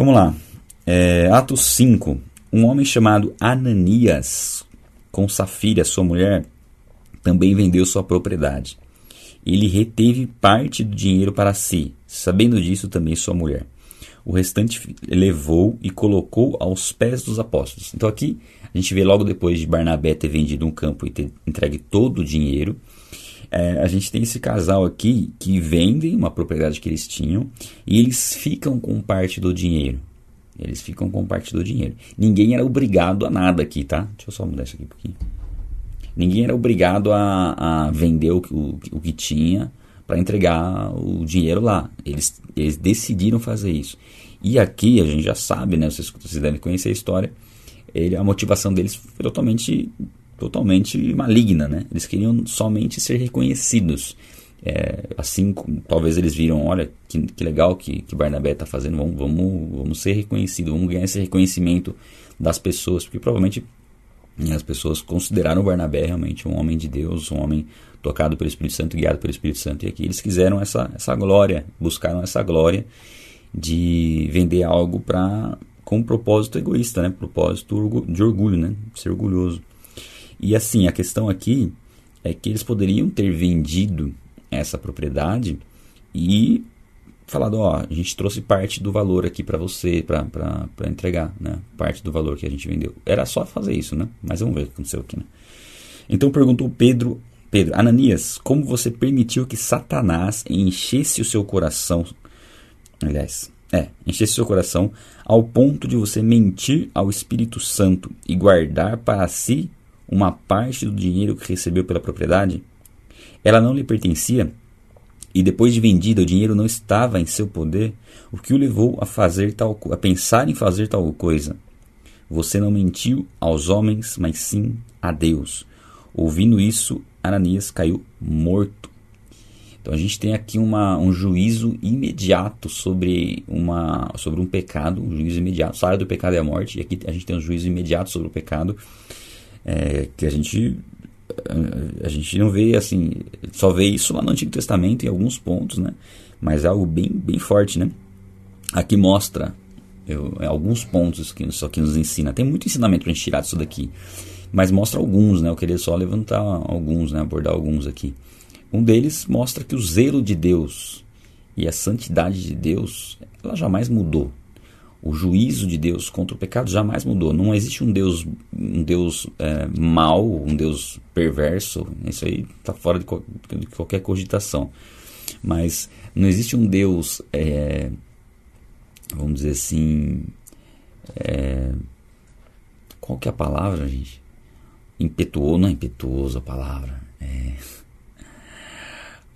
Vamos lá. É, Atos 5. Um homem chamado Ananias, com Safira, sua mulher, também vendeu sua propriedade. Ele reteve parte do dinheiro para si, sabendo disso também sua mulher. O restante levou e colocou aos pés dos apóstolos. Então aqui a gente vê logo depois de Barnabé ter vendido um campo e ter entregue todo o dinheiro. É, a gente tem esse casal aqui que vendem uma propriedade que eles tinham e eles ficam com parte do dinheiro. Eles ficam com parte do dinheiro. Ninguém era obrigado a nada aqui, tá? Deixa eu só mudar isso aqui um pouquinho. Ninguém era obrigado a, a vender o, o, o que tinha para entregar o dinheiro lá. Eles, eles decidiram fazer isso. E aqui a gente já sabe, né? Vocês, vocês devem conhecer a história. Ele, a motivação deles foi totalmente, totalmente maligna, né? Eles queriam somente ser reconhecidos. É, assim, talvez eles viram, olha, que, que legal que, que Barnabé está fazendo, vamos, vamos, vamos ser reconhecidos, vamos ganhar esse reconhecimento das pessoas, porque provavelmente né, as pessoas consideraram Barnabé realmente um homem de Deus, um homem tocado pelo Espírito Santo, guiado pelo Espírito Santo, e aqui eles quiseram essa, essa glória, buscaram essa glória de vender algo para com um propósito egoísta, né? propósito de orgulho, né? ser orgulhoso. E assim, a questão aqui é que eles poderiam ter vendido essa propriedade e falado, ó, a gente trouxe parte do valor aqui para você, para entregar, né? Parte do valor que a gente vendeu. Era só fazer isso, né? Mas vamos ver o que aconteceu aqui, né? Então perguntou Pedro, Pedro, Ananias, como você permitiu que Satanás enchesse o seu coração, aliás, é, enchesse o seu coração ao ponto de você mentir ao Espírito Santo e guardar para si uma parte do dinheiro que recebeu pela propriedade? Ela não lhe pertencia e depois de vendida o dinheiro não estava em seu poder, o que o levou a fazer tal a pensar em fazer tal coisa. Você não mentiu aos homens, mas sim a Deus. Ouvindo isso, Ananias caiu morto. Então a gente tem aqui uma, um juízo imediato sobre, uma, sobre um pecado, um juízo imediato. Saia do pecado e a morte. E aqui a gente tem um juízo imediato sobre o pecado, é, que a gente a gente não vê assim, só vê isso lá no Antigo Testamento em alguns pontos, né? Mas é algo bem, bem forte, né? Aqui mostra eu, é alguns pontos que isso aqui nos ensina. Tem muito ensinamento para gente tirar disso daqui, mas mostra alguns, né? Eu queria só levantar alguns, né? Abordar alguns aqui. Um deles mostra que o zelo de Deus e a santidade de Deus, ela jamais mudou o juízo de Deus contra o pecado jamais mudou. Não existe um Deus, um Deus é, mau, um Deus perverso. Isso aí está fora de, de, qualquer cogitação. Mas não existe um Deus, é, vamos dizer assim, é, qual que é a palavra, gente? Impetuoso, não é impetuoso a palavra. É,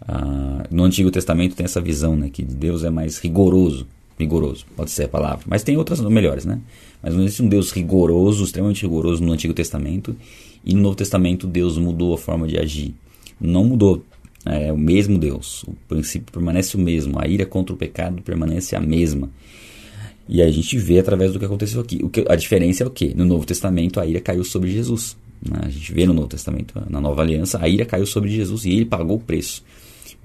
ah, no Antigo Testamento tem essa visão, né, que Deus é mais rigoroso rigoroso, pode ser a palavra. Mas tem outras melhores, né? Mas não existe um Deus rigoroso, extremamente rigoroso no Antigo Testamento. E no Novo Testamento Deus mudou a forma de agir. Não mudou. É o mesmo Deus. O princípio permanece o mesmo. A ira contra o pecado permanece a mesma. E a gente vê através do que aconteceu aqui. O que, a diferença é o que? No Novo Testamento a ira caiu sobre Jesus. Né? A gente vê no Novo Testamento, na Nova Aliança, a ira caiu sobre Jesus e ele pagou o preço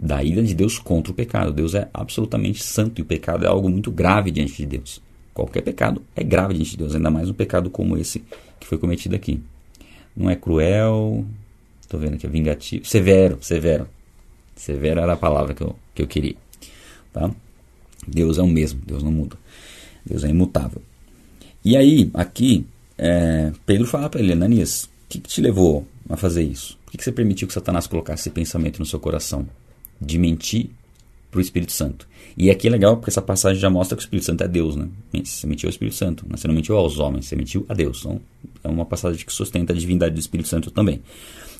da ira de Deus contra o pecado. Deus é absolutamente santo e o pecado é algo muito grave diante de Deus. Qualquer pecado é grave diante de Deus, ainda mais um pecado como esse que foi cometido aqui. Não é cruel, estou vendo que é vingativo, severo, severo. Severo era a palavra que eu, que eu queria. Tá? Deus é o mesmo, Deus não muda. Deus é imutável. E aí, aqui, é, Pedro fala para ele, Ananias, o que, que, te levou a fazer isso? Por que, que você permitiu que Satanás colocasse esse pensamento no seu coração? De mentir para o Espírito Santo. E aqui é legal porque essa passagem já mostra que o Espírito Santo é Deus, né? Você mentiu ao Espírito Santo, né? você não mentiu aos homens, você mentiu a Deus. Então é uma passagem que sustenta a divindade do Espírito Santo também.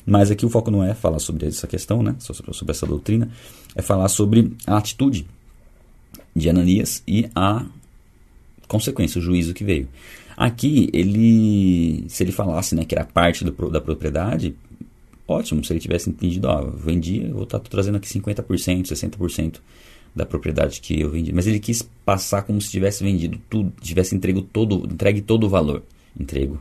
Mas aqui o foco não é falar sobre essa questão, né? sobre essa doutrina, é falar sobre a atitude de Ananias e a consequência, o juízo que veio. Aqui, ele, se ele falasse né, que era parte do, da propriedade, ótimo, se ele tivesse entendido, ó, vendi, vou estar tá trazendo aqui 50%, 60% da propriedade que eu vendi. Mas ele quis passar como se tivesse vendido tudo, tivesse entregue todo, entregue todo o valor. Entrego,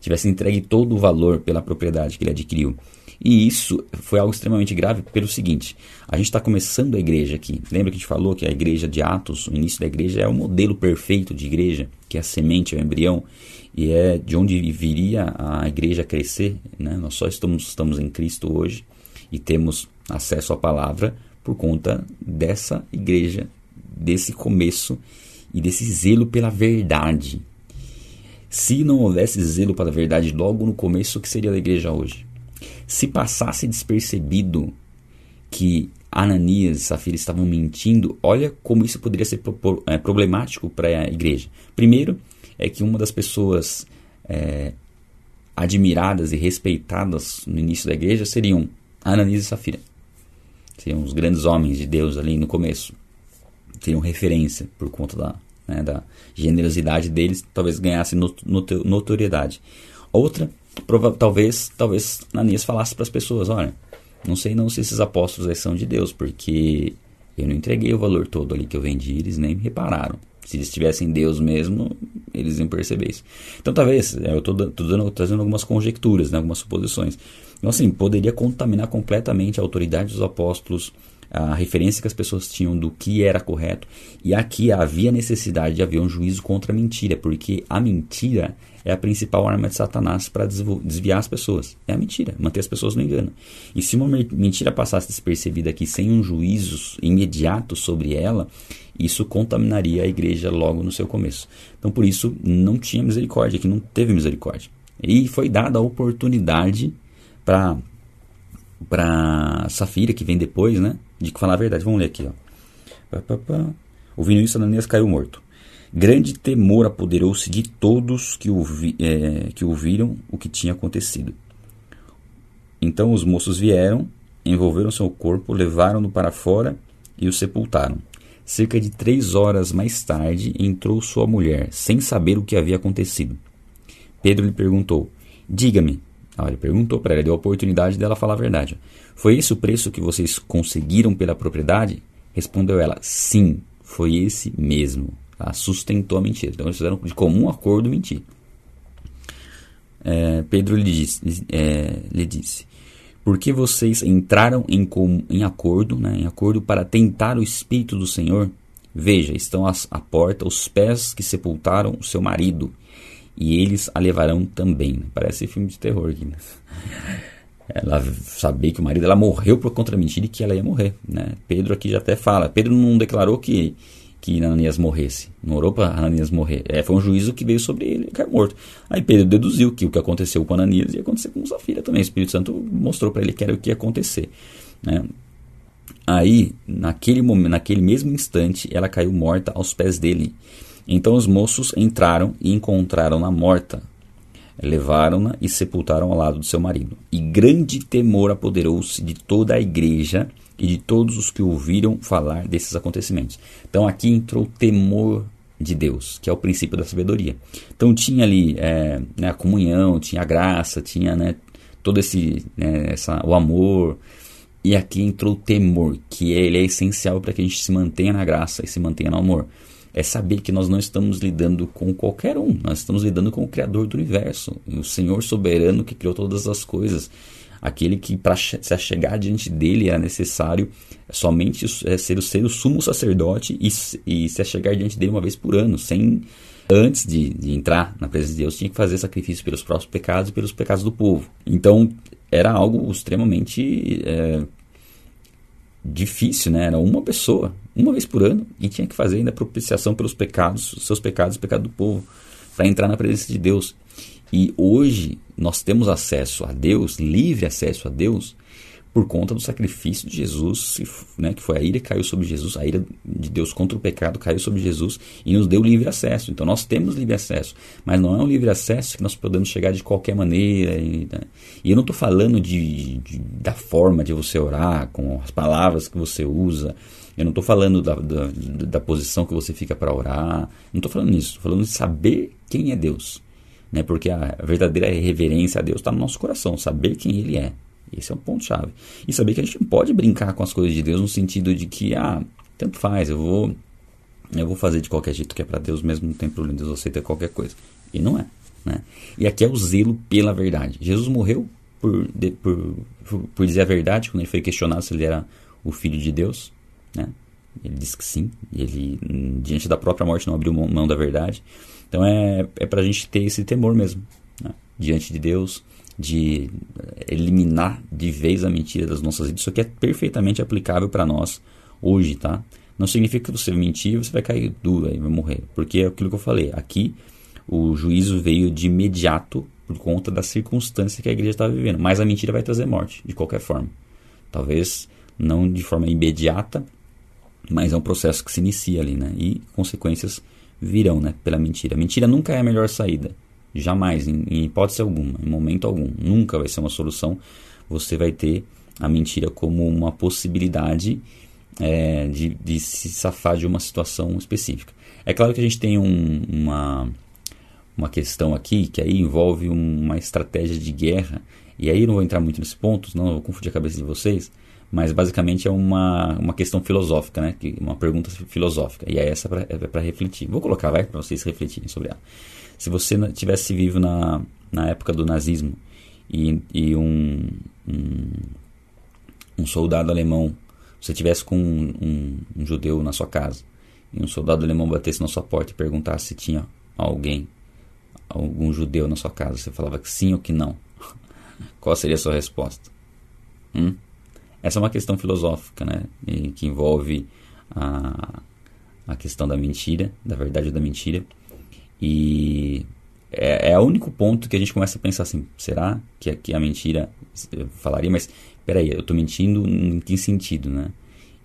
tivesse entregue todo o valor pela propriedade que ele adquiriu. E isso foi algo extremamente grave pelo seguinte: a gente está começando a igreja aqui. Lembra que a gente falou que a igreja de Atos, o início da igreja, é o modelo perfeito de igreja, que é a semente, é o embrião, e é de onde viria a igreja crescer. Né? Nós só estamos, estamos em Cristo hoje e temos acesso à palavra por conta dessa igreja, desse começo e desse zelo pela verdade. Se não houvesse zelo pela verdade logo no começo, o que seria a igreja hoje? Se passasse despercebido que Ananias e Safira estavam mentindo, olha como isso poderia ser é, problemático para a igreja. Primeiro, é que uma das pessoas é, admiradas e respeitadas no início da igreja seriam Ananias e Safira. Seriam os grandes homens de Deus ali no começo. Teriam referência por conta da, né, da generosidade deles, talvez ganhasse notoriedade. Outra prova, talvez, talvez Ananias falasse para as pessoas, olha, não sei não se esses apóstolos aí são de Deus, porque eu não entreguei o valor todo ali que eu vendi, eles nem me repararam. Se eles tivessem Deus mesmo, eles iam perceber isso. Então, talvez, é, eu estou trazendo algumas conjecturas, né, algumas suposições. Então, assim, poderia contaminar completamente a autoridade dos apóstolos, a referência que as pessoas tinham do que era correto. E aqui havia necessidade de haver um juízo contra a mentira, porque a mentira é a principal arma de Satanás para desviar as pessoas. É a mentira, manter as pessoas no engano. E se uma mentira passasse despercebida aqui sem um juízo imediato sobre ela, isso contaminaria a igreja logo no seu começo. Então, por isso, não tinha misericórdia, que não teve misericórdia. E foi dada a oportunidade para para Safira, que vem depois, né? De falar a verdade. Vamos ler aqui, ó. Ouvindo isso, Ananias caiu morto. Grande temor apoderou-se de todos que, ouvi, é, que ouviram o que tinha acontecido. Então os moços vieram, envolveram seu corpo, levaram-no para fora e o sepultaram. Cerca de três horas mais tarde entrou sua mulher, sem saber o que havia acontecido. Pedro lhe perguntou: Diga-me. Ah, ele perguntou para ela, deu a oportunidade dela falar a verdade. Foi esse o preço que vocês conseguiram pela propriedade? Respondeu ela: Sim, foi esse mesmo. Tá? Sustentou a mentira. Então eles fizeram de comum acordo mentir. É, Pedro lhe disse, é, lhe disse: Por que vocês entraram em, em acordo, né, em acordo para tentar o Espírito do Senhor? Veja, estão à porta os pés que sepultaram o seu marido, e eles a levarão também. Parece filme de terror aqui. Né? Ela sabia que o marido dela morreu por contra mentira e que ela ia morrer. Né? Pedro aqui já até fala. Pedro não declarou que que Ananias morresse. Não orou para Ananias morrer. É, foi um juízo que veio sobre ele e caiu morto. Aí Pedro deduziu que o que aconteceu com Ananias ia acontecer com sua filha também. O Espírito Santo mostrou para ele que era o que ia acontecer. Né? Aí, naquele, momento, naquele mesmo instante, ela caiu morta aos pés dele. Então os moços entraram e encontraram-na morta. Levaram-na e sepultaram ao lado do seu marido. E grande temor apoderou-se de toda a igreja e de todos os que ouviram falar desses acontecimentos. Então aqui entrou o temor de Deus, que é o princípio da sabedoria. Então tinha ali é, né, a comunhão, tinha a graça, tinha né, todo esse né, essa, o amor. E aqui entrou o temor, que ele é essencial para que a gente se mantenha na graça e se mantenha no amor. É saber que nós não estamos lidando com qualquer um, nós estamos lidando com o Criador do universo, o Senhor soberano que criou todas as coisas aquele que para se achegar diante dele era necessário somente é, ser, o, ser o sumo sacerdote e, e se achegar diante dele uma vez por ano, sem antes de, de, entrar na presença de Deus, tinha que fazer sacrifício pelos próprios pecados e pelos pecados do povo. Então, era algo extremamente é, difícil, né? Era uma pessoa, uma vez por ano, e tinha que fazer ainda propiciação pelos pecados, seus pecados o pecado do povo, para entrar na presença de Deus. E hoje nós temos acesso a Deus, livre acesso a Deus, por conta do sacrifício de Jesus, né, que foi a ira que caiu sobre Jesus, a ira de Deus contra o pecado caiu sobre Jesus e nos deu livre acesso. Então nós temos livre acesso, mas não é um livre acesso que nós podemos chegar de qualquer maneira. E, né? e eu não estou falando de, de, da forma de você orar, com as palavras que você usa. Eu não estou falando da, da, da, posição que você fica para orar. Não estou falando nisso. Estou falando de saber quem é Deus né? Porque a verdadeira reverência a Deus está no nosso coração, saber quem Ele é. Esse é um ponto-chave. E saber que a gente não pode brincar com as coisas de Deus no sentido de que, ah, tanto faz, eu vou, eu vou fazer de qualquer jeito que é para Deus, mesmo não tem problema, Deus aceita qualquer coisa. E não é. Né? E aqui é o zelo pela verdade. Jesus morreu por, de, por, por, por, dizer a verdade quando ele foi questionado se ele era o filho de Deus. Né? Ele disse que sim. Ele, diante da própria morte, não abriu mão da verdade. Então é, é para a gente ter esse temor mesmo. Né? Diante de Deus, de eliminar de vez a mentira das nossas vidas. Isso aqui é perfeitamente aplicável para nós hoje, tá? Não significa que você mentir você vai cair duro e vai morrer. Porque é aquilo que eu falei. Aqui o juízo veio de imediato por conta da circunstância que a igreja estava vivendo. Mas a mentira vai trazer morte, de qualquer forma. Talvez não de forma imediata, mas é um processo que se inicia ali, né? E consequências virão, né? Pela mentira. Mentira nunca é a melhor saída. Jamais, em, em hipótese alguma, em momento algum. Nunca vai ser uma solução. Você vai ter a mentira como uma possibilidade é, de, de, se safar de uma situação específica. É claro que a gente tem um, uma, uma questão aqui que aí envolve uma estratégia de guerra, e aí não vou entrar muito nesse ponto, eu vou confundir a cabeça de vocês, mas basicamente é uma, uma questão filosófica, né? uma pergunta filosófica, e aí essa é para é refletir. Vou colocar, vai, para vocês refletirem sobre ela. Se você tivesse vivo na, na época do nazismo e, e um, um, um soldado alemão você tivesse com um, um, um, judeu na sua casa e um soldado alemão batesse na sua porta e perguntasse se tinha alguém, algum judeu na sua casa, você falava que sim ou que não. Qual seria a sua resposta? Hum? Essa é uma questão filosófica, né? E que envolve a, a questão da mentira, da verdade ou da mentira. E é, é o único ponto que a gente começa a pensar assim: será que aqui a mentira falaria, mas peraí, eu estou mentindo em que sentido, né?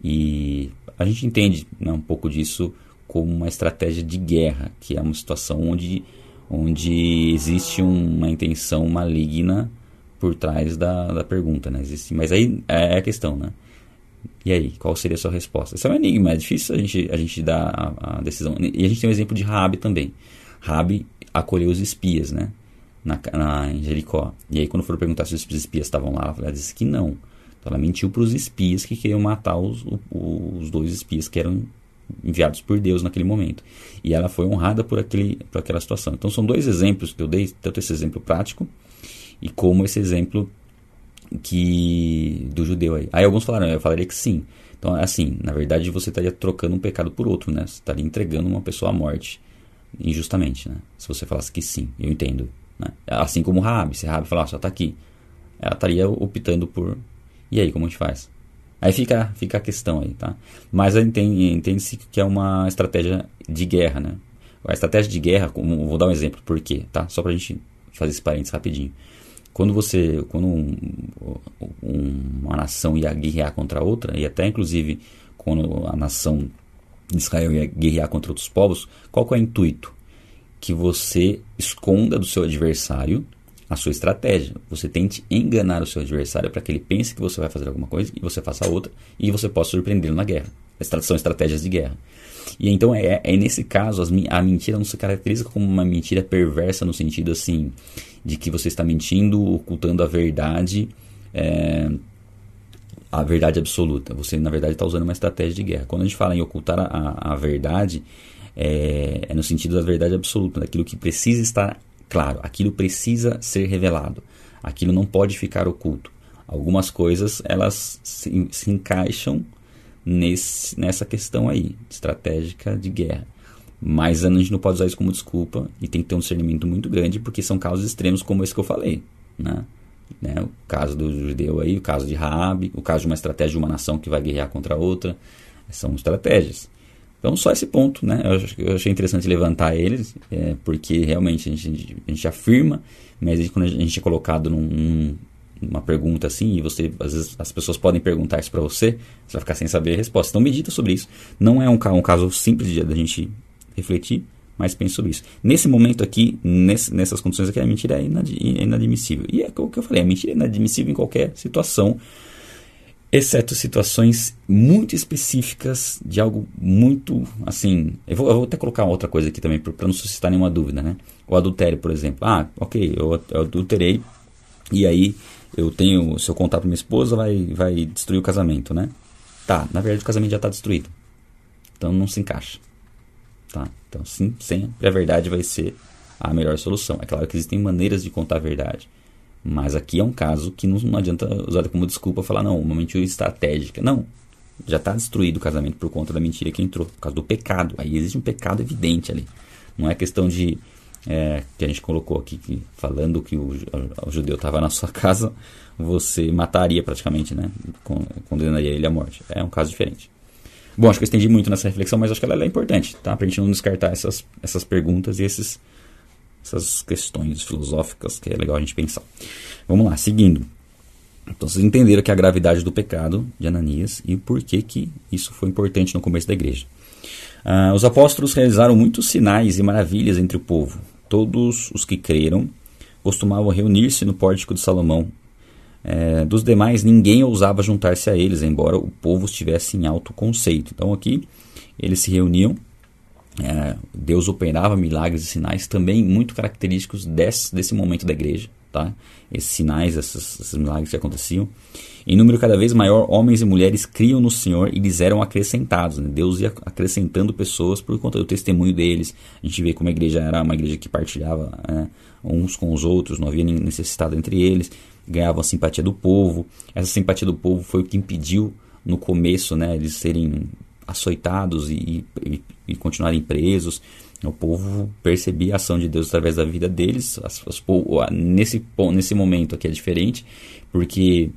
E a gente entende né, um pouco disso como uma estratégia de guerra, que é uma situação onde, onde existe uma intenção maligna por trás da, da pergunta, né? Existe, mas aí é a questão, né? E aí, qual seria a sua resposta? Isso é um enigma, é difícil a gente, a gente dar a, a decisão. E a gente tem um exemplo de Rabi também. Rabi acolheu os espias, né? na, na, em Jericó. E aí, quando foram perguntar se os espias estavam lá, ela disse que não. Então, ela mentiu para os espias que queriam matar os, os dois espias que eram enviados por Deus naquele momento. E ela foi honrada por, aquele, por aquela situação. Então, são dois exemplos que eu dei, tanto esse exemplo prático e como esse exemplo que do judeu aí. Aí alguns falaram, eu falaria que sim. Então, assim, na verdade você estaria trocando um pecado por outro, né? Você estaria entregando uma pessoa à morte injustamente, né? Se você falasse que sim, eu entendo. Né? Assim como Rabi, se Rabi falasse, ó, tá aqui, ela estaria optando por. E aí, como a gente faz? Aí fica, fica a questão aí, tá? Mas entende-se que é uma estratégia de guerra, né? A estratégia de guerra, vou dar um exemplo, por quê, tá? Só pra gente fazer esse parênteses rapidinho. Quando você, quando um, um, uma nação ia guerrear contra outra, e até inclusive quando a nação Israel ia guerrear contra outros povos, qual é o intuito? que você esconda do seu adversário a sua estratégia. Você tente enganar o seu adversário para que ele pense que você vai fazer alguma coisa e você faça outra e você possa surpreendê-lo na guerra. São estratégias de guerra. E então é, é nesse caso as, a mentira não se caracteriza como uma mentira perversa no sentido assim de que você está mentindo, ocultando a verdade, é, a verdade absoluta. Você na verdade está usando uma estratégia de guerra. Quando a gente fala em ocultar a, a verdade, é, é no sentido da verdade absoluta, daquilo que precisa estar claro, aquilo precisa ser revelado, aquilo não pode ficar oculto. Algumas coisas elas se, se encaixam nesse, nessa questão aí, estratégica de guerra. Mas a gente não pode usar isso como desculpa e tem que ter um discernimento muito grande, porque são casos extremos como esse que eu falei. Né? Né? O caso do judeu aí, o caso de Raab, o caso de uma estratégia de uma nação que vai guerrear contra outra. São estratégias. Então, só esse ponto, né? Eu, achei interessante levantar eles, é, porque realmente a gente, a gente afirma, mas quando a gente é colocado num, numa pergunta assim, e você, às vezes, as pessoas podem perguntar isso para você, você vai ficar sem saber a resposta. Então, medita sobre isso. Não é um, um caso simples da gente refletir, mas pense sobre isso. Nesse momento aqui, nesse, nessas condições aqui, a mentira é, é inadmissível. E é o que eu falei, a mentira é inadmissível em qualquer situação exceto situações muito específicas de algo muito assim. Eu vou, eu vou até colocar outra coisa aqui também para não suscitar nenhuma dúvida, né? O adultério, por exemplo. Ah, ok, eu, eu adulterei e aí eu tenho. Se eu contar para minha esposa, vai, vai destruir o casamento, né? Tá, na verdade o casamento já está destruído. Então não se encaixa. Tá? Então sim, sempre a verdade vai ser a melhor solução. É claro que existem maneiras de contar a verdade. Mas aqui é um caso que não, adianta usar como desculpa falar, não, uma mentira estratégica. Não. Já está destruído o casamento por conta da mentira que entrou, por causa do pecado. Aí existe um pecado evidente ali. Não é questão de. É, que a gente colocou aqui, que, falando que o, o judeu estava na sua casa, você mataria praticamente, né? Condenaria ele à morte. É um caso diferente. Bom, acho que eu estendi muito nessa reflexão, mas acho que ela é importante, tá? Pra gente não descartar essas, essas perguntas e esses, essas questões filosóficas que é legal a gente pensar. Vamos lá, seguindo. Então vocês entenderam que a gravidade do pecado de Ananias e por que, que isso foi importante no começo da igreja. Ah, os apóstolos realizaram muitos sinais e maravilhas entre o povo. Todos os que creram costumavam reunir-se no pórtico de Salomão é, dos demais, ninguém ousava juntar-se a eles, embora o povo estivesse em alto conceito. Então aqui eles se reuniam, é, Deus operava milagres e sinais também muito característicos desse, desse momento da igreja. Tá? Esses sinais, esses, esses milagres que aconteciam. Em número cada vez maior, homens e mulheres criam no Senhor e lhes eram acrescentados. Né? Deus ia acrescentando pessoas por conta do testemunho deles. A gente vê como a igreja era uma igreja que partilhava né, uns com os outros, não havia necessidade entre eles ganhavam a simpatia do povo. Essa simpatia do povo foi o que impediu no começo né, eles serem açoitados e, e, e continuarem presos. O povo percebia a ação de Deus através da vida deles. As, as, nesse, nesse momento aqui é diferente, porque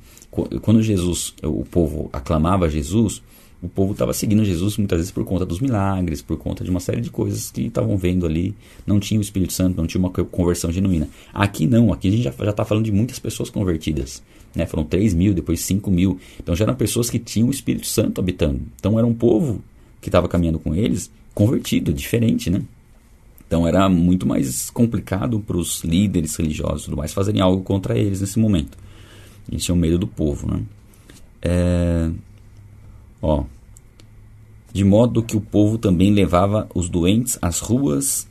quando Jesus, o povo aclamava Jesus, o povo estava seguindo Jesus muitas vezes por conta dos milagres, por conta de uma série de coisas que estavam vendo ali. Não tinha o Espírito Santo, não tinha uma conversão genuína. Aqui não, aqui a gente já está falando de muitas pessoas convertidas. Né? Foram 3 mil, depois 5 mil. Então já eram pessoas que tinham o Espírito Santo habitando. Então era um povo que estava caminhando com eles convertido, diferente, né? Então era muito mais complicado para os líderes religiosos tudo mais fazerem algo contra eles nesse momento. Eles tinham medo do povo, né? É, Ó, de modo que o povo também levava os doentes às ruas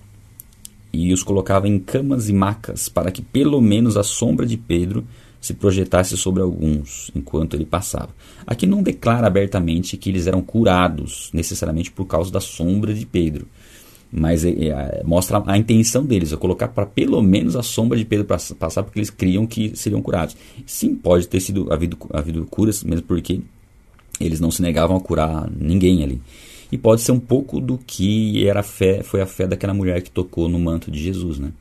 e os colocava em camas e macas, para que pelo menos a sombra de Pedro se projetasse sobre alguns enquanto ele passava. Aqui não declara abertamente que eles eram curados necessariamente por causa da sombra de Pedro, mas é, é, mostra a intenção deles, é colocar para pelo menos a sombra de Pedro passar, porque eles criam que seriam curados. Sim, pode ter sido havido, havido curas, mesmo porque eles não se negavam a curar ninguém ali. E pode ser um pouco do que era a fé, foi a fé daquela mulher que tocou no manto de Jesus, né?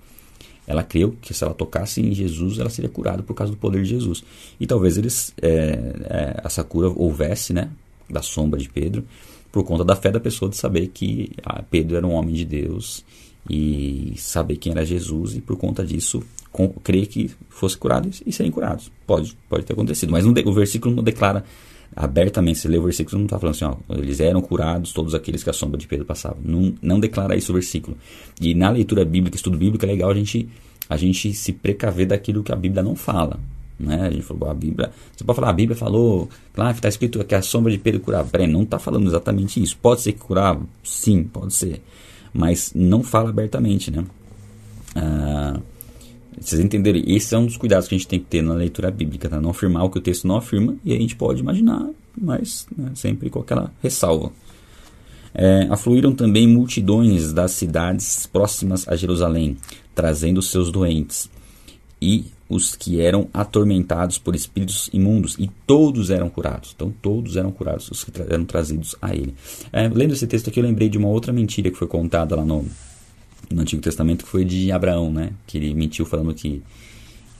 Ela creu que se ela tocasse em Jesus, ela seria curada por causa do poder de Jesus. E talvez eles é, é, essa cura houvesse, né, da sombra de Pedro, por conta da fé da pessoa de saber que ah, Pedro era um homem de Deus e saber quem era Jesus e por conta disso com, crer que fosse curado e serem curados. Pode, pode ter acontecido, mas o versículo não declara abertamente, se lê o versículo, não está falando assim, ó, eles eram curados, todos aqueles que a sombra de Pedro passava. Não, não declara isso o versículo. E na leitura bíblica, estudo bíblico, é legal a gente, a gente se precaver daquilo que a Bíblia não fala. Né? A gente falou, a Bíblia. Você pode falar, a Bíblia falou, claro, está escrito que a sombra de Pedro curava. Peraí, não está falando exatamente isso. Pode ser que curava? Sim, pode ser. Mas não fala abertamente, né? Ah, vocês entenderem, esse é um dos cuidados que a gente tem que ter na leitura bíblica, tá? Não afirmar o que o texto não afirma, e a gente pode imaginar, mas né, sempre com aquela ressalva. É, afluíram também multidões das cidades próximas a Jerusalém, trazendo seus doentes, e os que eram atormentados por espíritos imundos, e todos eram curados. Então, todos eram curados, os que eram trazidos a ele. É, lendo esse texto aqui, eu lembrei de uma outra mentira que foi contada lá no, no Antigo Testamento foi de Abraão, né? Que ele mentiu falando que,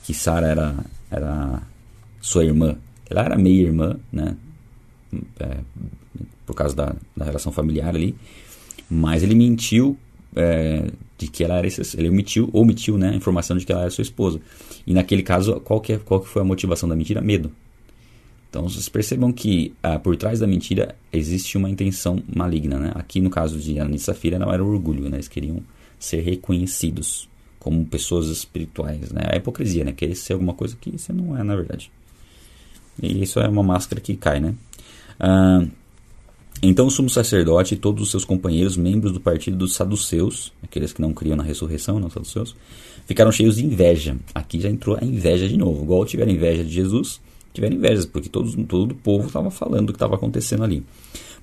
que Sara era, era sua irmã. Ela era meia irmã, né? É, por causa da, da relação familiar ali. Mas ele mentiu é, de que ela era ele omitiu omitiu né, a informação de que ela era sua esposa. E naquele caso, qual que, é, qual que foi a motivação da mentira? Medo. Então vocês percebam que ah, por trás da mentira existe uma intenção maligna. Né? Aqui no caso de e Safira não era orgulho, né? eles queriam ser reconhecidos como pessoas espirituais, né? A hipocrisia, né? Querer ser alguma coisa que você não é, na verdade. E isso é uma máscara que cai, né? Então o sumo sacerdote e todos os seus companheiros, membros do partido dos saduceus, aqueles que não criam na ressurreição, não saduceus, ficaram cheios de inveja. Aqui já entrou a inveja de novo. Igual tiveram inveja de Jesus, tiveram inveja, porque todos, todo o povo estava falando o que estava acontecendo ali.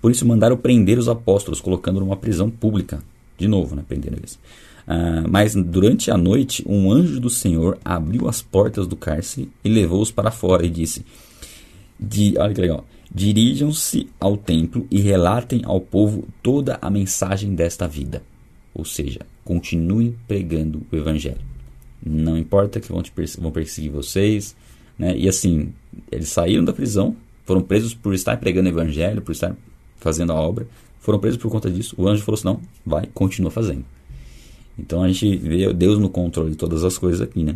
Por isso mandaram prender os apóstolos, colocando numa prisão pública, de novo, né, prendendo eles. Uh, mas durante a noite, um anjo do Senhor abriu as portas do cárcere e levou-os para fora e disse: Olha que legal. Dirijam-se ao templo e relatem ao povo toda a mensagem desta vida. Ou seja, continue pregando o evangelho. Não importa que vão, te vão perseguir vocês. Né? E assim, eles saíram da prisão, foram presos por estar pregando o evangelho, por estar fazendo a obra. Foram presos por conta disso. O anjo falou assim: não, vai, continua fazendo. Então a gente vê Deus no controle de todas as coisas aqui, né?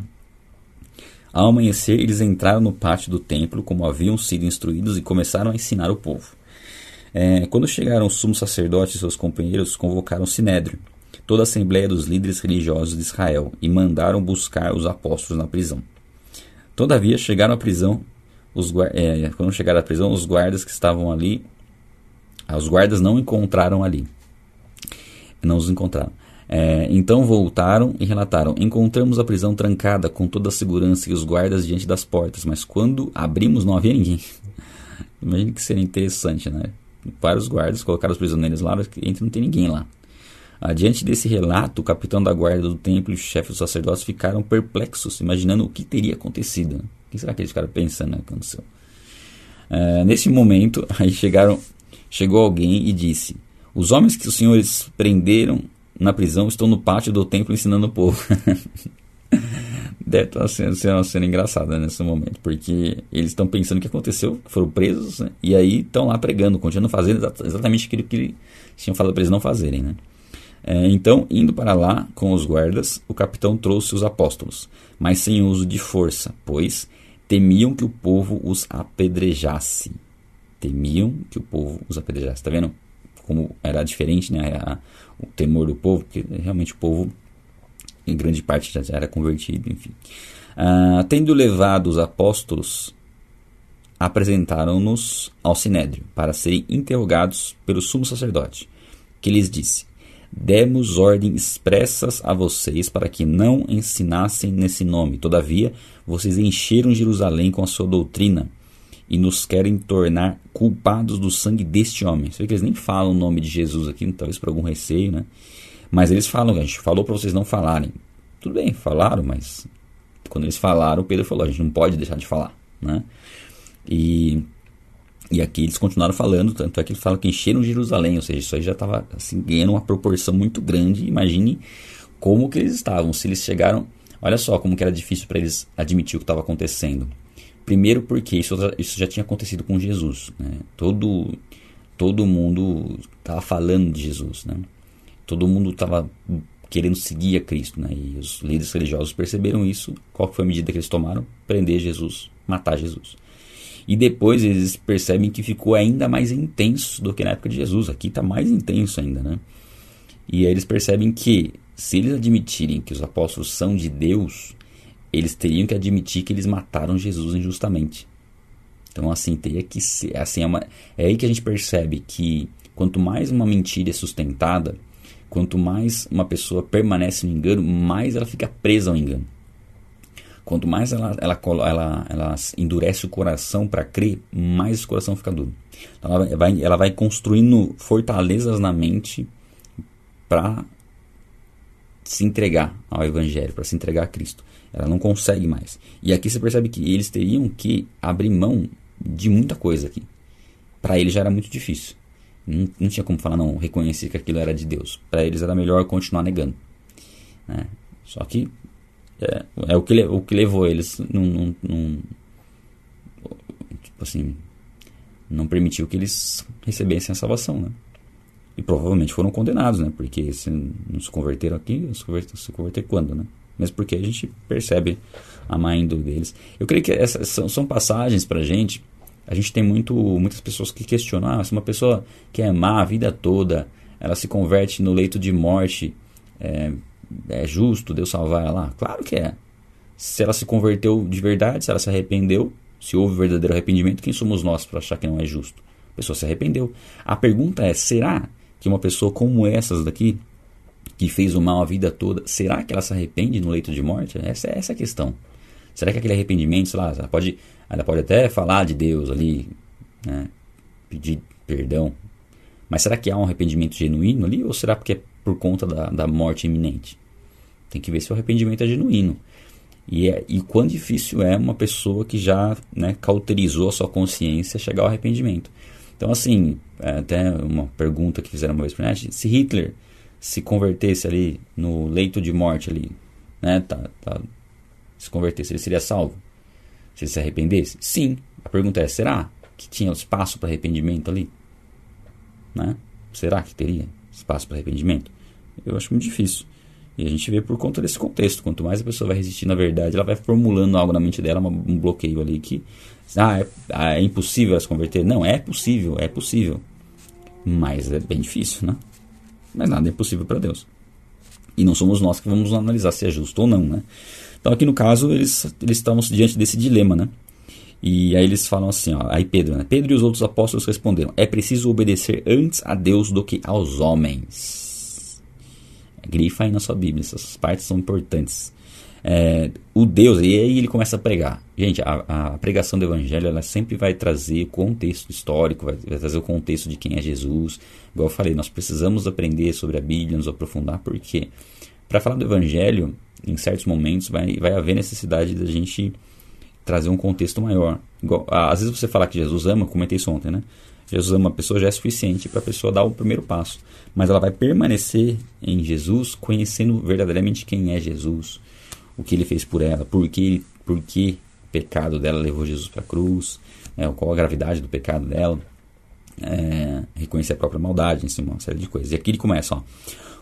Ao amanhecer, eles entraram no pátio do templo, como haviam sido instruídos, e começaram a ensinar o povo. É, quando chegaram o sumo sacerdote e seus companheiros, convocaram o Sinédrio, toda a assembleia dos líderes religiosos de Israel, e mandaram buscar os apóstolos na prisão. Todavia, chegaram à prisão, os, é, quando chegaram à prisão, os guardas que estavam ali, os guardas não encontraram ali. Não os encontraram. É, então voltaram e relataram: Encontramos a prisão trancada com toda a segurança e os guardas diante das portas, mas quando abrimos não havia ninguém. Imagina que seria interessante, né? Vários guardas colocaram os prisioneiros lá, e não tem ninguém lá. Adiante desse relato, o capitão da guarda do templo e o chefe dos sacerdotes ficaram perplexos, imaginando o que teria acontecido. Né? O que será que eles ficaram pensando que aconteceu? É, nesse momento, aí chegaram, chegou alguém e disse: Os homens que os senhores prenderam na prisão estão no pátio do templo ensinando o povo. Deve sendo, sendo uma cena engraçada nesse momento, porque eles estão pensando o que aconteceu, foram presos, né? e aí estão lá pregando, continuam fazendo exatamente aquilo que tinham falado para eles não fazerem. Né? É, então, indo para lá com os guardas, o capitão trouxe os apóstolos, mas sem uso de força, pois temiam que o povo os apedrejasse. Temiam que o povo os apedrejasse. Está vendo como era diferente né, a, o temor do povo, porque realmente o povo, em grande parte, já era convertido, enfim. Ah, tendo levado os apóstolos, apresentaram-nos ao sinédrio para serem interrogados pelo sumo sacerdote, que lhes disse: Demos ordens expressas a vocês para que não ensinassem nesse nome. Todavia, vocês encheram Jerusalém com a sua doutrina e nos querem tornar culpados do sangue deste homem. Você vê que eles nem falam o nome de Jesus aqui, talvez por algum receio, né? Mas eles falam, a gente falou para vocês não falarem. Tudo bem, falaram, mas quando eles falaram, Pedro falou, a gente não pode deixar de falar, né? E, e aqui eles continuaram falando, tanto é que eles falam que encheram Jerusalém, ou seja, isso aí já estava assim, ganhando uma proporção muito grande. Imagine como que eles estavam, se eles chegaram... Olha só como que era difícil para eles admitir o que estava acontecendo. Primeiro porque isso, isso já tinha acontecido com Jesus. Né? Todo, todo mundo estava falando de Jesus. Né? Todo mundo estava querendo seguir a Cristo. Né? E os líderes religiosos perceberam isso. Qual foi a medida que eles tomaram? Prender Jesus, matar Jesus. E depois eles percebem que ficou ainda mais intenso do que na época de Jesus. Aqui está mais intenso ainda. Né? E aí eles percebem que se eles admitirem que os apóstolos são de Deus, eles teriam que admitir que eles mataram Jesus injustamente. Então, assim, teria que ser. Assim, é, uma, é aí que a gente percebe que quanto mais uma mentira é sustentada, quanto mais uma pessoa permanece no engano, mais ela fica presa ao engano. Quanto mais ela, ela, ela, ela endurece o coração para crer, mais o coração fica duro. Então ela, vai, ela vai construindo fortalezas na mente para se entregar ao Evangelho, para se entregar a Cristo. Ela não consegue mais. E aqui você percebe que eles teriam que abrir mão de muita coisa aqui. Para eles já era muito difícil. Não, não, tinha como falar, não, reconhecer que aquilo era de Deus. Para eles era melhor continuar negando. Né? Só que é, é, o, que, o que levou eles não, não, não, tipo assim, não permitiu que eles recebessem a salvação, né? E provavelmente foram condenados, né? Porque se não se converteram aqui, se converter, se converter quando, né? Mesmo porque a gente percebe a má índole deles. Eu creio que essas são, são passagens para a gente. A gente tem muito, muitas pessoas que questionam: ah, se uma pessoa que é má a vida toda, ela se converte no leito de morte, é, é justo Deus salvar ela? Claro que é. Se ela se converteu de verdade, se ela se arrependeu, se houve verdadeiro arrependimento, quem somos nós para achar que não é justo? A pessoa se arrependeu. A pergunta é: será que uma pessoa como essas daqui, que fez o mal a vida toda, será que ela se arrepende no leito de morte? Essa, essa é a questão. Será que aquele arrependimento, sei lá, ela pode, ela pode até falar de Deus ali, né, pedir perdão, mas será que há um arrependimento genuíno ali ou será porque é por conta da, da morte iminente? Tem que ver se o arrependimento é genuíno. E, é, e quão difícil é uma pessoa que já né, cauterizou a sua consciência chegar ao arrependimento. Então, assim, é, até uma pergunta que fizeram uma vez para gente, se Hitler se convertesse ali no leito de morte ali, né, tá, tá, se convertesse, ele seria salvo? Se ele se arrependesse? Sim. A pergunta é, será que tinha espaço para arrependimento ali? Né? Será que teria espaço para arrependimento? Eu acho muito difícil. E a gente vê por conta desse contexto. Quanto mais a pessoa vai resistir na verdade, ela vai formulando algo na mente dela, um bloqueio ali que. Ah, é, ah, é impossível ela se converter. Não, é possível, é possível. Mas é bem difícil, né? Mas nada é impossível para Deus. E não somos nós que vamos analisar se é justo ou não, né? Então aqui no caso eles, eles estavam diante desse dilema, né? E aí eles falam assim, ó, aí Pedro, né? Pedro e os outros apóstolos responderam: É preciso obedecer antes a Deus do que aos homens Grifa aí na sua Bíblia, essas partes são importantes. É, o Deus, e aí ele começa a pregar. Gente, a, a, pregação do Evangelho ela sempre vai trazer contexto histórico, vai, vai, trazer o contexto de quem é Jesus. Igual eu falei, nós precisamos aprender sobre a Bíblia, nos aprofundar, porque para falar do Evangelho, em certos momentos, vai, vai haver necessidade da gente trazer um contexto maior. Igual, às vezes você falar que Jesus ama, comentei isso ontem, né? Jesus ama a pessoa já é suficiente para a pessoa dar o primeiro passo. Mas ela vai permanecer em Jesus, conhecendo verdadeiramente quem é Jesus, o que ele fez por ela, por que, por que o pecado dela levou Jesus para a cruz, né, qual a gravidade do pecado dela, é, reconhecer a própria maldade, em cima, uma série de coisas. E aqui ele começa, ó.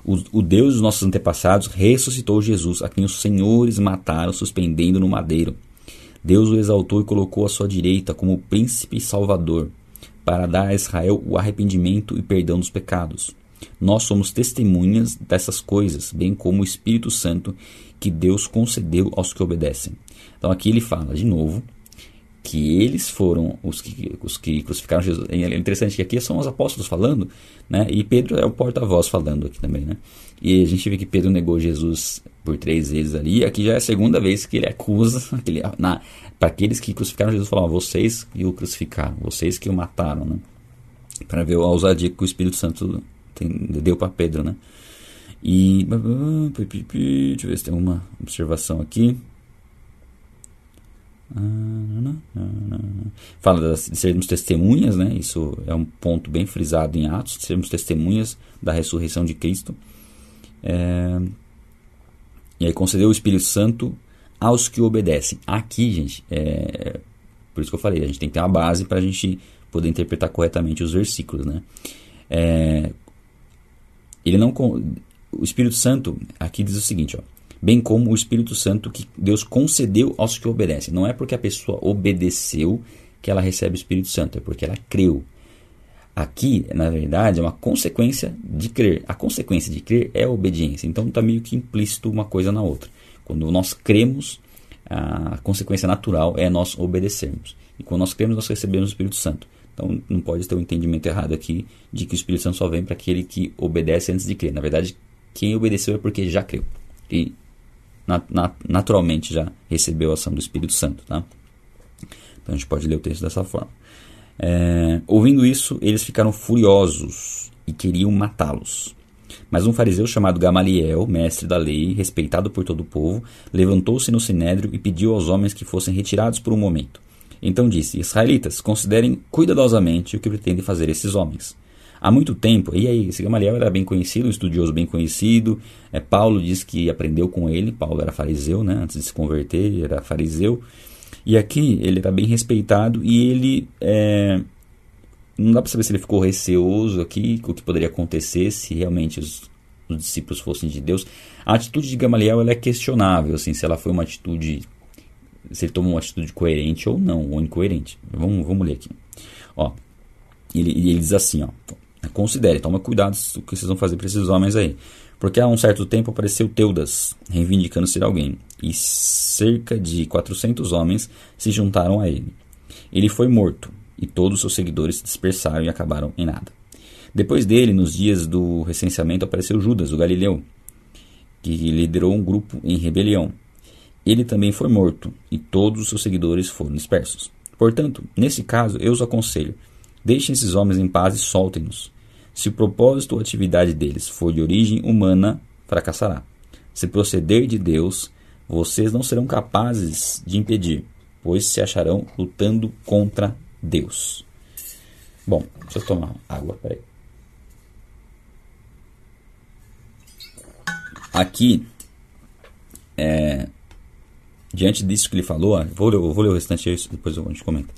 O, o, Deus dos nossos antepassados ressuscitou Jesus, a quem os senhores mataram, suspendendo no madeiro. Deus o exaltou e colocou à sua direita como príncipe e salvador para dar a Israel o arrependimento e perdão dos pecados. Nós somos testemunhas dessas coisas, bem como o Espírito Santo que Deus concedeu aos que obedecem. Então aqui ele fala de novo que eles foram os que, os que crucificaram Jesus. É interessante que aqui são os apóstolos falando, né? E Pedro é o porta-voz falando aqui também, né? E a gente vê que Pedro negou Jesus por três vezes ali. Aqui já é a segunda vez que ele acusa, na, para aqueles que crucificaram Jesus, falavam, vocês que o crucificaram, vocês que o mataram, né? Para ver a ousadia que o Espírito Santo tem, deu para Pedro, né? E. Deixa eu ver se tem uma observação aqui. Fala de sermos testemunhas, né? Isso é um ponto bem frisado em Atos, sermos testemunhas da ressurreição de Cristo. É... E aí concedeu o Espírito Santo aos que obedecem. Aqui, gente, é, por isso que eu falei, a gente tem que ter uma base para a gente poder interpretar corretamente os versículos, né? É, ele não, o Espírito Santo aqui diz o seguinte, ó, bem como o Espírito Santo que Deus concedeu aos que obedecem. Não é porque a pessoa obedeceu que ela recebe o Espírito Santo, é porque ela creu. Aqui, na verdade, é uma consequência de crer. A consequência de crer é a obediência. Então está meio que implícito uma coisa na outra. Quando nós cremos, a consequência natural é nós obedecermos. E quando nós cremos, nós recebemos o Espírito Santo. Então não pode ter um entendimento errado aqui de que o Espírito Santo só vem para aquele que obedece antes de crer. Na verdade, quem obedeceu é porque já creu. E naturalmente já recebeu a ação do Espírito Santo. Tá? Então a gente pode ler o texto dessa forma. É, ouvindo isso, eles ficaram furiosos e queriam matá-los. Mas um fariseu chamado Gamaliel, mestre da lei, respeitado por todo o povo, levantou-se no sinédrio e pediu aos homens que fossem retirados por um momento. Então disse: Israelitas, considerem cuidadosamente o que pretendem fazer esses homens. Há muito tempo, e aí, esse Gamaliel era bem conhecido, um estudioso bem conhecido. É, Paulo diz que aprendeu com ele. Paulo era fariseu, né? Antes de se converter, era fariseu. E aqui ele era bem respeitado e ele é, não dá para saber se ele ficou receoso aqui com o que poderia acontecer se realmente os, os, discípulos fossem de Deus. A atitude de Gamaliel é questionável, assim, se ela foi uma atitude, se ele tomou uma atitude coerente ou não, ou incoerente. Vamos, vamos ler aqui. Ó, ele, ele diz assim, ó, considere, toma cuidado com o que vocês vão fazer para esses homens aí. Porque há um certo tempo apareceu Teudas, reivindicando ser alguém, e cerca de 400 homens se juntaram a ele. Ele foi morto, e todos os seus seguidores se dispersaram e acabaram em nada. Depois dele, nos dias do recenseamento, apareceu Judas, o Galileu, que liderou um grupo em rebelião. Ele também foi morto e todos os seus seguidores foram dispersos. Portanto, nesse caso, eu os aconselho: deixem esses homens em paz e soltem-nos. Se o propósito ou atividade deles for de origem humana, fracassará. Se proceder de Deus, vocês não serão capazes de impedir, pois se acharão lutando contra Deus. Bom, deixa eu tomar água, peraí. Aqui, é, diante disso que ele falou, vou ler, vou ler o restante aí, depois a gente comenta.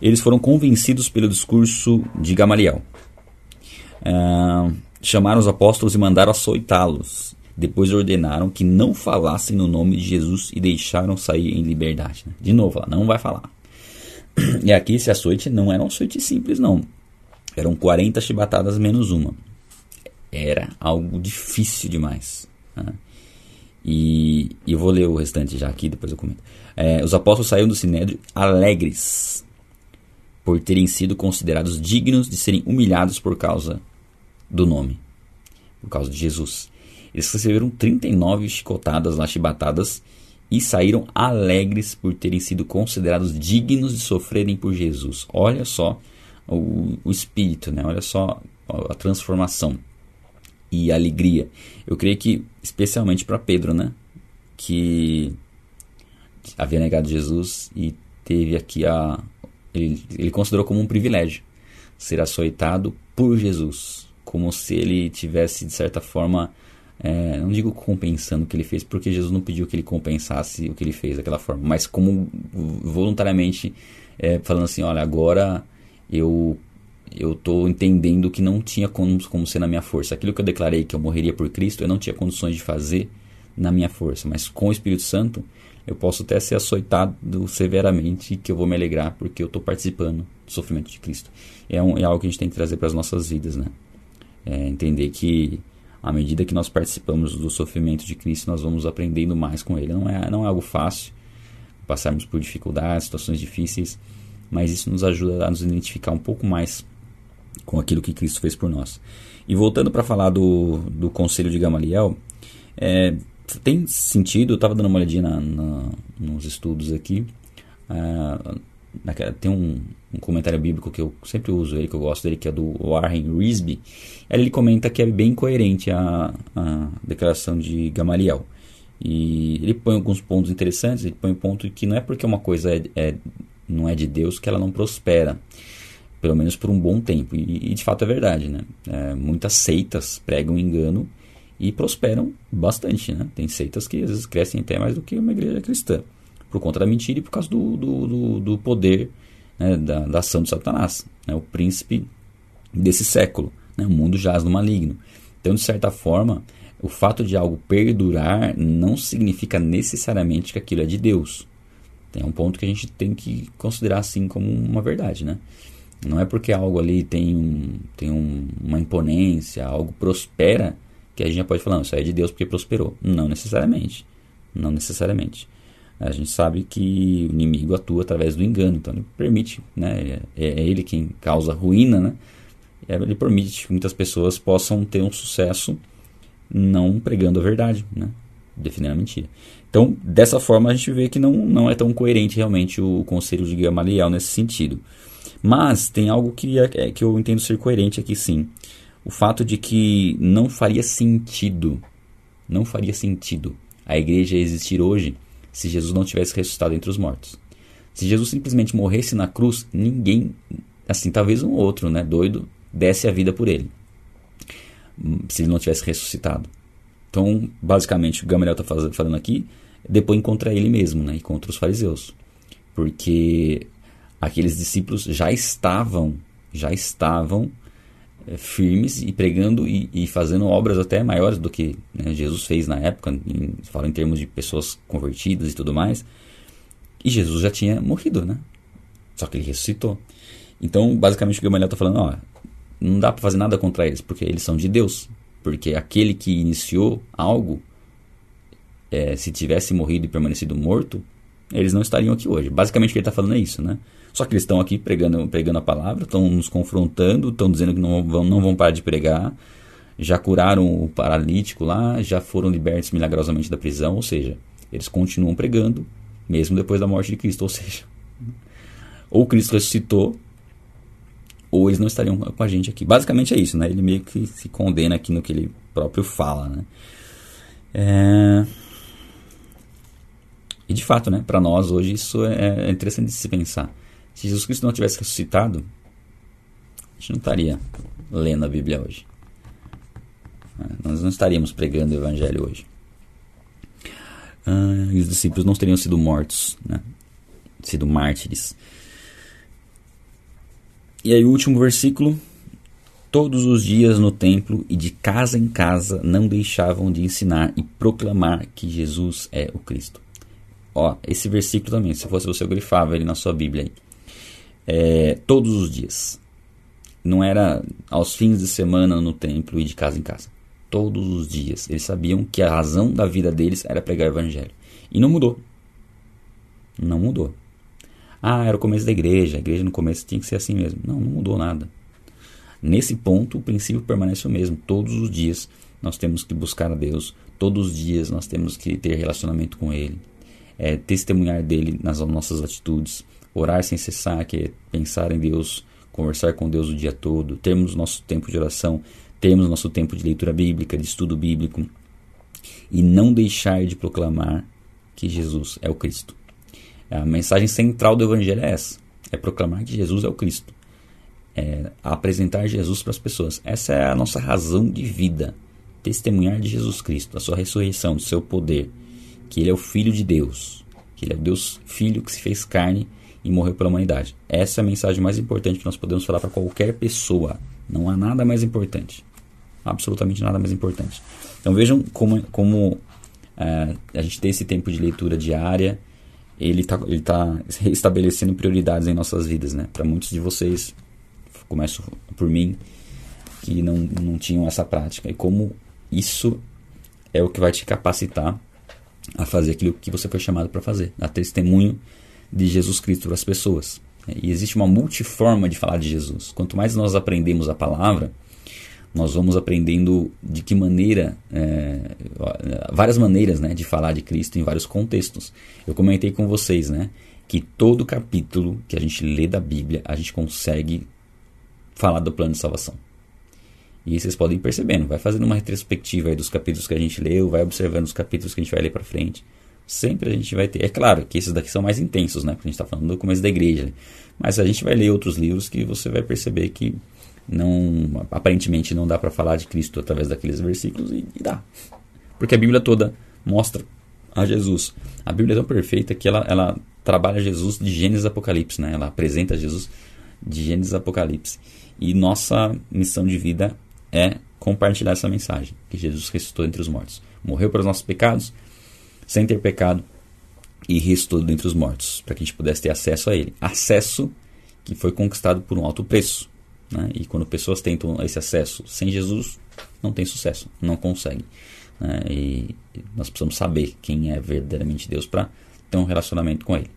Eles foram convencidos pelo discurso de Gamaliel. É, chamaram os apóstolos e mandaram açoitá-los. Depois ordenaram que não falassem no nome de Jesus e deixaram sair em liberdade. Né? De novo, ela não vai falar. E aqui esse açoite não era um açoite simples, não. Eram 40 chibatadas menos uma. Era algo difícil demais. Né? E, e, eu vou ler o restante já aqui, depois eu comento. É, os apóstolos saíram do sinédrio alegres por terem sido considerados dignos de serem humilhados por causa do nome, por causa de Jesus. Eles receberam 39 chicotadas lá, chibatadas, e saíram alegres por terem sido considerados dignos de sofrerem por Jesus. Olha só o, o espírito, né? olha só a transformação e alegria. Eu creio que, especialmente para Pedro, né? que havia negado Jesus e teve aqui a. Ele, ele considerou como um privilégio ser açoitado por Jesus, como se ele tivesse, de certa forma, é, não digo compensando o que ele fez, porque Jesus não pediu que ele compensasse o que ele fez daquela forma, mas como voluntariamente é, falando assim: olha, agora eu eu estou entendendo que não tinha como, como ser na minha força. Aquilo que eu declarei que eu morreria por Cristo, eu não tinha condições de fazer na minha força, mas com o Espírito Santo eu posso até ser açoitado severamente que eu vou me alegrar porque eu estou participando do sofrimento de Cristo. É, um, é algo que a gente tem que trazer para as nossas vidas, né? É entender que à medida que nós participamos do sofrimento de Cristo, nós vamos aprendendo mais com Ele. Não é, não é algo fácil passarmos por dificuldades, situações difíceis, mas isso nos ajuda a nos identificar um pouco mais com aquilo que Cristo fez por nós. E voltando para falar do, do conselho de Gamaliel, é, tem sentido, eu estava dando uma olhadinha na, na, nos estudos aqui, uh, tem um, um, comentário bíblico que eu sempre uso ele, que eu gosto dele, que é do Warren Risby. Ele comenta que é bem coerente a, a declaração de Gamaliel. E ele põe alguns pontos interessantes, ele põe um ponto que não é porque uma coisa é, é, não é de Deus que ela não prospera, pelo menos por um bom tempo. E, e de fato é verdade, né? É, muitas seitas pregam engano e prosperam bastante, né? Tem seitas que às vezes crescem até mais do que uma igreja cristã por conta da mentira e por causa do, do, do, do poder né, da, da, ação de Satanás, né, o príncipe desse século. Né, o mundo jaz no maligno. Então, de certa forma, o fato de algo perdurar não significa necessariamente que aquilo é de Deus. Tem um ponto que a gente tem que considerar assim como uma verdade, né? Não é porque algo ali tem, um, tem um, uma imponência, algo prospera, que a gente já pode falar, não, isso aí é de Deus porque prosperou. Não necessariamente. Não necessariamente. A gente sabe que o inimigo atua através do engano, então ele permite, né? É, é ele quem causa ruína, né? É, ele permite que muitas pessoas possam ter um sucesso não pregando a verdade, né? Defendendo a mentira. Então, dessa forma, a gente vê que não, não é tão coerente realmente o conselho de Gamaliel nesse sentido. Mas tem algo que, é, é, que eu entendo ser coerente aqui sim. O fato de que não faria sentido, não faria sentido a igreja existir hoje se Jesus não tivesse ressuscitado entre os mortos. Se Jesus simplesmente morresse na cruz, ninguém, assim, talvez um outro, né, doido, desse a vida por ele. Se ele não tivesse ressuscitado. Então, basicamente, o Gamaliel está falando aqui, depois contra ele mesmo, né, e contra os fariseus. Porque aqueles discípulos já estavam, já estavam é, firmes e pregando e, e, fazendo obras até maiores do que né, Jesus fez na época, em, fala em termos de pessoas convertidas e tudo mais. E Jesus já tinha morrido, né? Só que ele ressuscitou. Então, basicamente, o Gamaliel está falando, ó, não dá para fazer nada contra eles, porque eles são de Deus. Porque aquele que iniciou algo, é, se tivesse morrido e permanecido morto, eles não estariam aqui hoje. Basicamente, o que ele está falando é isso, né? Só que eles estão aqui pregando, pregando a palavra, estão nos confrontando, estão dizendo que não vão, não vão parar de pregar. Já curaram o paralítico lá, já foram libertos milagrosamente da prisão, ou seja, eles continuam pregando, mesmo depois da morte de Cristo. Ou seja, ou Cristo ressuscitou, ou eles não estariam com a gente aqui. Basicamente é isso, né? Ele meio que se condena aqui no que ele próprio fala, né? É... E de fato, né, para nós hoje isso é, é interessante de se pensar. Se Jesus Cristo não tivesse ressuscitado, a gente não estaria lendo a Bíblia hoje. É, nós não estaríamos pregando o Evangelho hoje. Ah, e os discípulos não teriam sido mortos, né? sido mártires. E aí, o último versículo. Todos os dias no templo e de casa em casa não deixavam de ensinar e proclamar que Jesus é o Cristo. Ó, esse versículo também, se fosse você, eu grifava ele na sua Bíblia aí. É, todos os dias. Não era aos fins de semana no templo e de casa em casa. Todos os dias. Eles sabiam que a razão da vida deles era pregar o evangelho. E não mudou. Não mudou. Ah, era o começo da igreja, a igreja no começo tinha que ser assim mesmo. Não, não mudou nada. Nesse ponto, o princípio permanece o mesmo. Todos os dias nós temos que buscar a Deus, todos os dias nós temos que ter relacionamento com Ele, é, testemunhar dele nas nossas atitudes, orar sem cessar, que é pensar em Deus, conversar com Deus o dia todo, termos nosso tempo de oração, termos nosso tempo de leitura bíblica, de estudo bíblico, e não deixar de proclamar que Jesus é o Cristo. A mensagem central do Evangelho é essa: é proclamar que Jesus é o Cristo, é apresentar Jesus para as pessoas. Essa é a nossa razão de vida. Testemunhar de Jesus Cristo, a sua ressurreição, do seu poder, que ele é o Filho de Deus, que ele é o Deus Filho que se fez carne e morreu pela humanidade. Essa é a mensagem mais importante que nós podemos falar para qualquer pessoa. Não há nada mais importante. Absolutamente nada mais importante. Então vejam como, como é, a gente tem esse tempo de leitura diária ele está ele tá estabelecendo prioridades em nossas vidas, né? Para muitos de vocês, começo por mim, que não, não tinham essa prática. E como isso é o que vai te capacitar a fazer aquilo que você foi chamado para fazer, a testemunho de Jesus Cristo para as pessoas. E existe uma multiforma de falar de Jesus. Quanto mais nós aprendemos a palavra, nós vamos aprendendo de que maneira, é, várias maneiras né, de falar de Cristo em vários contextos. Eu comentei com vocês né, que todo capítulo que a gente lê da Bíblia, a gente consegue falar do plano de salvação. E vocês podem ir percebendo, vai fazendo uma retrospectiva dos capítulos que a gente leu, vai observando os capítulos que a gente vai ler para frente. Sempre a gente vai ter. É claro que esses daqui são mais intensos, né? Porque a gente está falando do começo da igreja. Mas a gente vai ler outros livros que você vai perceber que não aparentemente não dá para falar de Cristo através daqueles versículos e, e, dá. Porque a Bíblia toda mostra a Jesus. A Bíblia é tão perfeita que ela, ela trabalha Jesus de Gênesis Apocalipse, né? Ela apresenta Jesus de Gênesis Apocalipse. E nossa missão de vida é compartilhar essa mensagem, que Jesus ressuscitou entre os mortos. Morreu pelos nossos pecados, sem ter pecado, e ressuscitou dentre os mortos, para que a gente pudesse ter acesso a Ele. Acesso que foi conquistado por um alto preço. Né? E quando pessoas tentam esse acesso sem Jesus, não tem sucesso, não conseguem. Né? E nós precisamos saber quem é verdadeiramente Deus para ter um relacionamento com Ele.